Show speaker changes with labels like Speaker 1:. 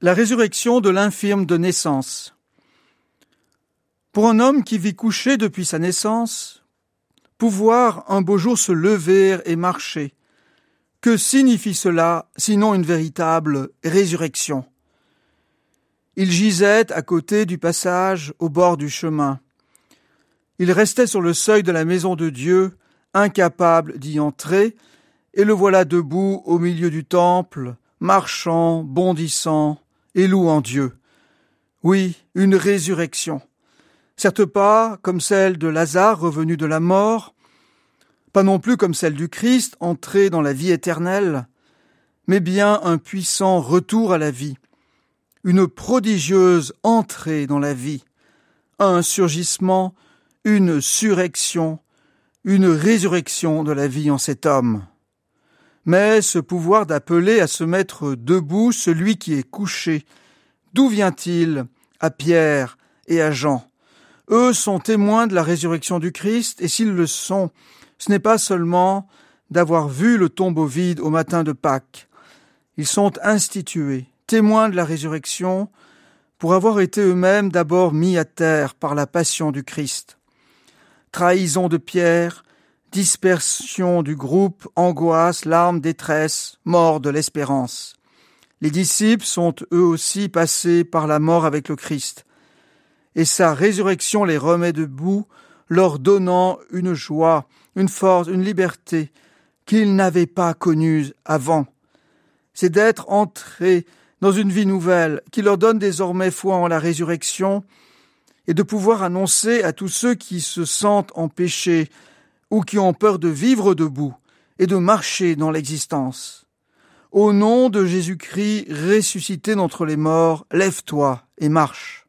Speaker 1: La résurrection de l'infirme de naissance. Pour un homme qui vit couché depuis sa naissance, pouvoir un beau jour se lever et marcher, que signifie cela sinon une véritable résurrection? Il gisait à côté du passage au bord du chemin. Il restait sur le seuil de la maison de Dieu, incapable d'y entrer, et le voilà debout au milieu du temple, marchant, bondissant, et louant Dieu. Oui, une résurrection. Certes pas comme celle de Lazare revenu de la mort, pas non plus comme celle du Christ entré dans la vie éternelle, mais bien un puissant retour à la vie, une prodigieuse entrée dans la vie, un surgissement, une surrection, une résurrection de la vie en cet homme. Mais ce pouvoir d'appeler à se mettre debout celui qui est couché, d'où vient-il à Pierre et à Jean? Eux sont témoins de la résurrection du Christ, et s'ils le sont, ce n'est pas seulement d'avoir vu le tombeau vide au matin de Pâques. Ils sont institués, témoins de la résurrection, pour avoir été eux-mêmes d'abord mis à terre par la passion du Christ. Trahison de Pierre, Dispersion du groupe, angoisse, larmes, détresse, mort de l'espérance. Les disciples sont eux aussi passés par la mort avec le Christ, et sa résurrection les remet debout, leur donnant une joie, une force, une liberté qu'ils n'avaient pas connue avant. C'est d'être entrés dans une vie nouvelle qui leur donne désormais foi en la résurrection et de pouvoir annoncer à tous ceux qui se sentent en péché ou qui ont peur de vivre debout et de marcher dans l'existence. Au nom de Jésus-Christ ressuscité d'entre les morts, lève-toi et marche.